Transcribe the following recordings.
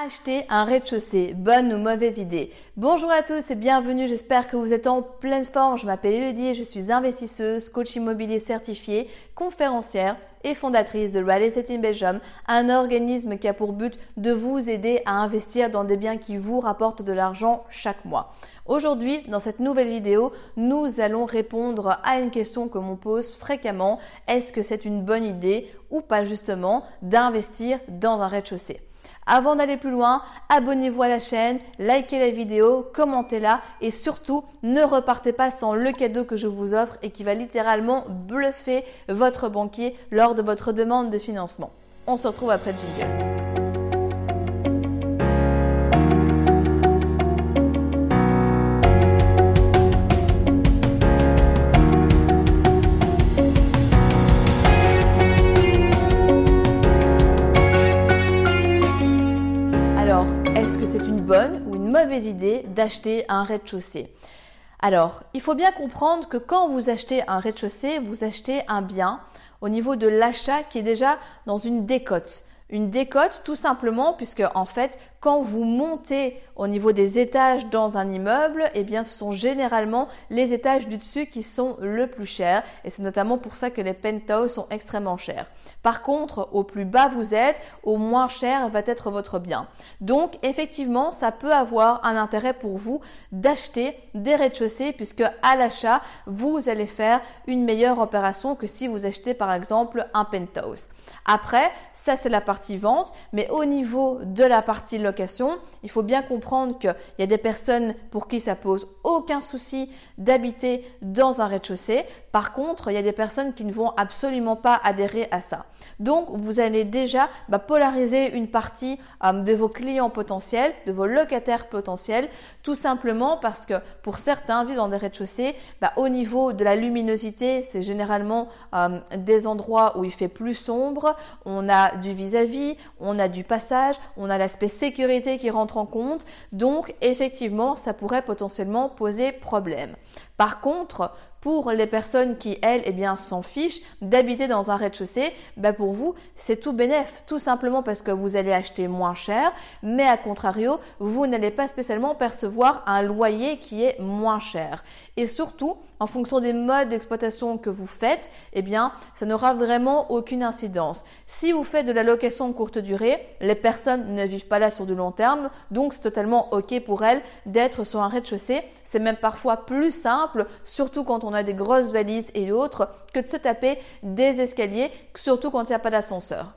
Acheter un rez-de-chaussée, bonne ou mauvaise idée Bonjour à tous et bienvenue, j'espère que vous êtes en pleine forme. Je m'appelle Elodie je suis investisseuse, coach immobilier certifié, conférencière et fondatrice de Real Estate in Belgium, un organisme qui a pour but de vous aider à investir dans des biens qui vous rapportent de l'argent chaque mois. Aujourd'hui, dans cette nouvelle vidéo, nous allons répondre à une question que m'on pose fréquemment. Est-ce que c'est une bonne idée ou pas justement d'investir dans un rez-de-chaussée? Avant d'aller plus loin, abonnez-vous à la chaîne, likez la vidéo, commentez-la et surtout ne repartez pas sans le cadeau que je vous offre et qui va littéralement bluffer votre banquier lors de votre demande de financement. On se retrouve après le jingle. Idée d'acheter un rez-de-chaussée Alors, il faut bien comprendre que quand vous achetez un rez-de-chaussée, vous achetez un bien au niveau de l'achat qui est déjà dans une décote. Une décote tout simplement puisque en fait quand vous montez au niveau des étages dans un immeuble, eh bien ce sont généralement les étages du dessus qui sont le plus chers et c'est notamment pour ça que les penthouses sont extrêmement chers. Par contre, au plus bas vous êtes, au moins cher va être votre bien. Donc effectivement, ça peut avoir un intérêt pour vous d'acheter des rez-de-chaussée puisque à l'achat, vous allez faire une meilleure opération que si vous achetez par exemple un penthouse. Après, ça c'est la partie vente, mais au niveau de la partie location, il faut bien comprendre qu'il y a des personnes pour qui ça pose aucun souci d'habiter dans un rez-de-chaussée. Par contre, il y a des personnes qui ne vont absolument pas adhérer à ça. Donc, vous allez déjà bah, polariser une partie euh, de vos clients potentiels, de vos locataires potentiels, tout simplement parce que pour certains, vivre dans des rez-de-chaussée, bah, au niveau de la luminosité, c'est généralement euh, des endroits où il fait plus sombre, on a du vis-à-vis, on a du passage, on a l'aspect sécurité qui rentre en compte. Donc, effectivement, ça pourrait potentiellement poser problème. Par contre, pour les personnes qui, elles, eh bien, s'en fichent d'habiter dans un rez-de-chaussée, bah pour vous, c'est tout bénéf, tout simplement parce que vous allez acheter moins cher, mais à contrario, vous n'allez pas spécialement percevoir un loyer qui est moins cher. Et surtout, en fonction des modes d'exploitation que vous faites, eh bien, ça n'aura vraiment aucune incidence. Si vous faites de la location courte durée, les personnes ne vivent pas là sur du long terme, donc c'est totalement OK pour elles d'être sur un rez-de-chaussée. C'est même parfois plus simple, surtout quand on on a des grosses valises et autres, que de se taper des escaliers, surtout quand il n'y a pas d'ascenseur.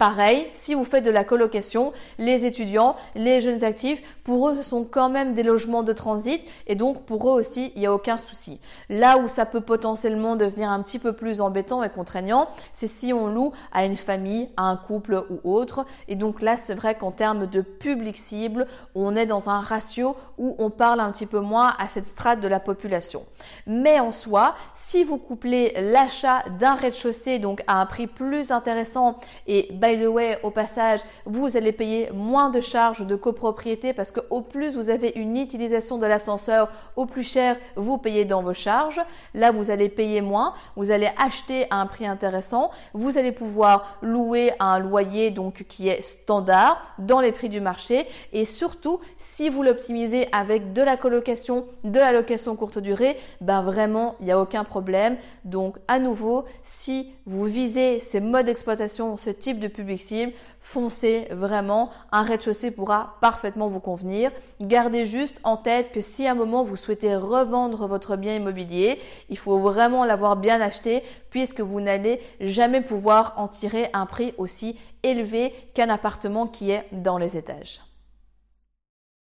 Pareil, si vous faites de la colocation, les étudiants, les jeunes actifs, pour eux, ce sont quand même des logements de transit et donc pour eux aussi, il n'y a aucun souci. Là où ça peut potentiellement devenir un petit peu plus embêtant et contraignant, c'est si on loue à une famille, à un couple ou autre. Et donc là, c'est vrai qu'en termes de public cible, on est dans un ratio où on parle un petit peu moins à cette strate de la population. Mais en soi, si vous couplez l'achat d'un rez-de-chaussée donc à un prix plus intéressant et by the way, au passage, vous allez payer moins de charges de copropriété parce que au plus vous avez une utilisation de l'ascenseur, au plus cher vous payez dans vos charges. Là, vous allez payer moins, vous allez acheter à un prix intéressant, vous allez pouvoir louer à un loyer donc qui est standard dans les prix du marché et surtout si vous l'optimisez avec de la colocation, de la location courte durée, ben vraiment, il n'y a aucun problème. Donc à nouveau, si vous visez ces modes d'exploitation, ce type de public foncez vraiment. Un rez-de-chaussée pourra parfaitement vous convenir. Gardez juste en tête que si à un moment vous souhaitez revendre votre bien immobilier, il faut vraiment l'avoir bien acheté puisque vous n'allez jamais pouvoir en tirer un prix aussi élevé qu'un appartement qui est dans les étages.